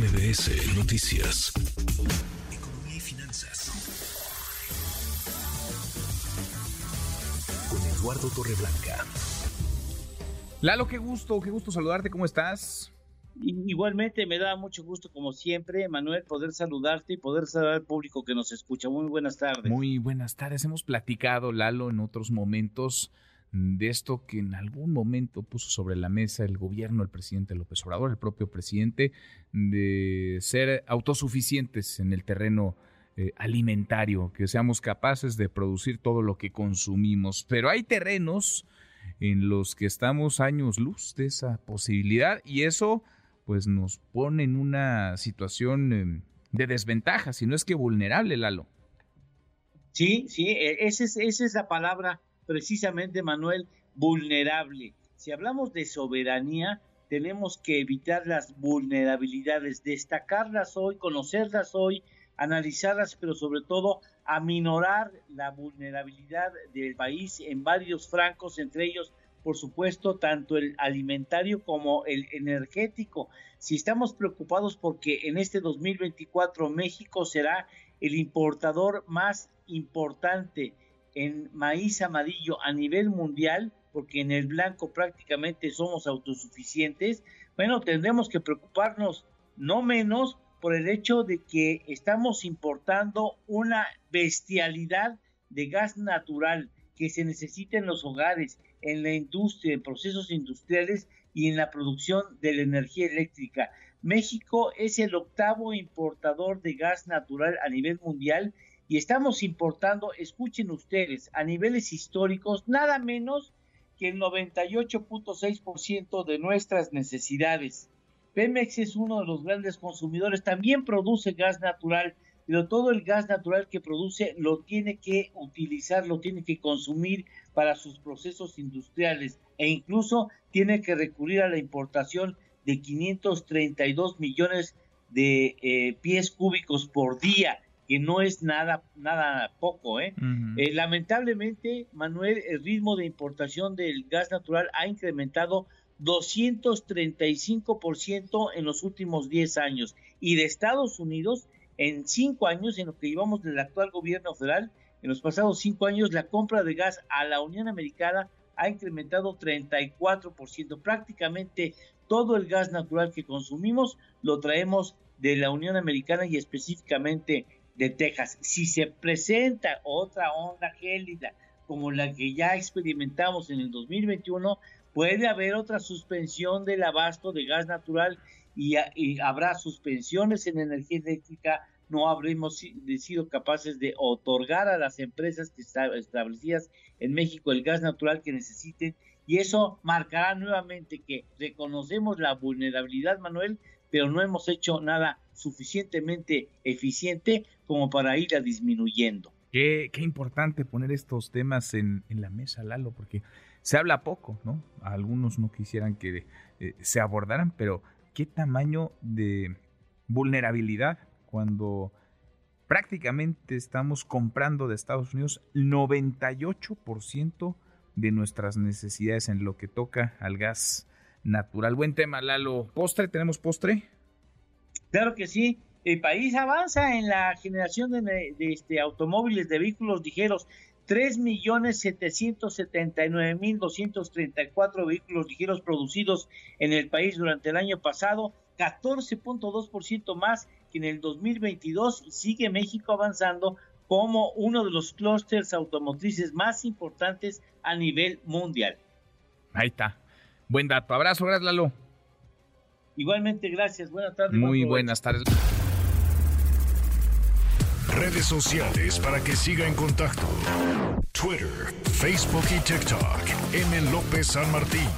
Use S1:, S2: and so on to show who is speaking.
S1: MBS Noticias. Economía y finanzas. Con Eduardo Torreblanca.
S2: Lalo, qué gusto, qué gusto saludarte, ¿cómo estás?
S3: Igualmente me da mucho gusto, como siempre, Manuel, poder saludarte y poder saludar al público que nos escucha. Muy buenas tardes.
S2: Muy buenas tardes. Hemos platicado, Lalo, en otros momentos de esto que en algún momento puso sobre la mesa el gobierno, el presidente López Obrador, el propio presidente, de ser autosuficientes en el terreno eh, alimentario, que seamos capaces de producir todo lo que consumimos. Pero hay terrenos en los que estamos años luz de esa posibilidad y eso pues nos pone en una situación em, de desventaja, si no es que vulnerable, Lalo.
S3: Sí, sí, e, esa es, esa es la palabra precisamente, Manuel, vulnerable. Si hablamos de soberanía, tenemos que evitar las vulnerabilidades, destacarlas hoy, conocerlas hoy, analizarlas, pero sobre todo aminorar la vulnerabilidad del país en varios francos, entre ellos, por supuesto, tanto el alimentario como el energético. Si estamos preocupados porque en este 2024 México será el importador más importante en maíz amarillo a nivel mundial, porque en el blanco prácticamente somos autosuficientes, bueno, tendremos que preocuparnos no menos por el hecho de que estamos importando una bestialidad de gas natural que se necesita en los hogares, en la industria, en procesos industriales y en la producción de la energía eléctrica. México es el octavo importador de gas natural a nivel mundial y estamos importando, escuchen ustedes, a niveles históricos, nada menos que el 98.6% de nuestras necesidades. Pemex es uno de los grandes consumidores, también produce gas natural, pero todo el gas natural que produce lo tiene que utilizar, lo tiene que consumir para sus procesos industriales e incluso tiene que recurrir a la importación de 532 millones de eh, pies cúbicos por día que no es nada, nada poco. ¿eh? ¿eh? lamentablemente, Manuel, el ritmo de importación del gas natural ha incrementado 235% en los últimos 10 años y de Estados Unidos en 5 años, en lo que llevamos del actual gobierno federal, en los pasados 5 años la compra de gas a la Unión Americana ha incrementado 34%. Prácticamente todo el gas natural que consumimos lo traemos de la Unión Americana y específicamente de Texas. Si se presenta otra onda gélida como la que ya experimentamos en el 2021, puede haber otra suspensión del abasto de gas natural y, habrá suspensiones en energía eléctrica. No habremos sido capaces de otorgar a las empresas que están establecidas en México el gas natural que necesiten y eso marcará nuevamente que reconocemos la vulnerabilidad, Manuel, pero no hemos hecho nada suficientemente eficiente como para irla disminuyendo.
S2: Qué, importante poner estos temas en, en, la mesa, Lalo, porque se habla poco, ¿no? Algunos no quisieran que eh, se abordaran, pero qué tamaño de vulnerabilidad cuando prácticamente estamos comprando de Estados Unidos 98% de nuestras necesidades en lo que toca al gas natural. Buen tema, Lalo. ¿Postre? ¿Tenemos postre?
S3: Claro que sí. El país avanza en la generación de, este, automóviles, de vehículos ligeros. 3.779.234 vehículos ligeros producidos en el país durante el año pasado, 14.2% más que en el 2022 y sigue México avanzando como uno de los clústeres automotrices más importantes a nivel mundial.
S2: Ahí está. Buen dato. Abrazo, gracias Lalo.
S3: Igualmente, gracias. Buenas tardes.
S2: Muy buenas tardes.
S1: Redes sociales para que siga en contacto: Twitter, Facebook y TikTok. M. López San Martín.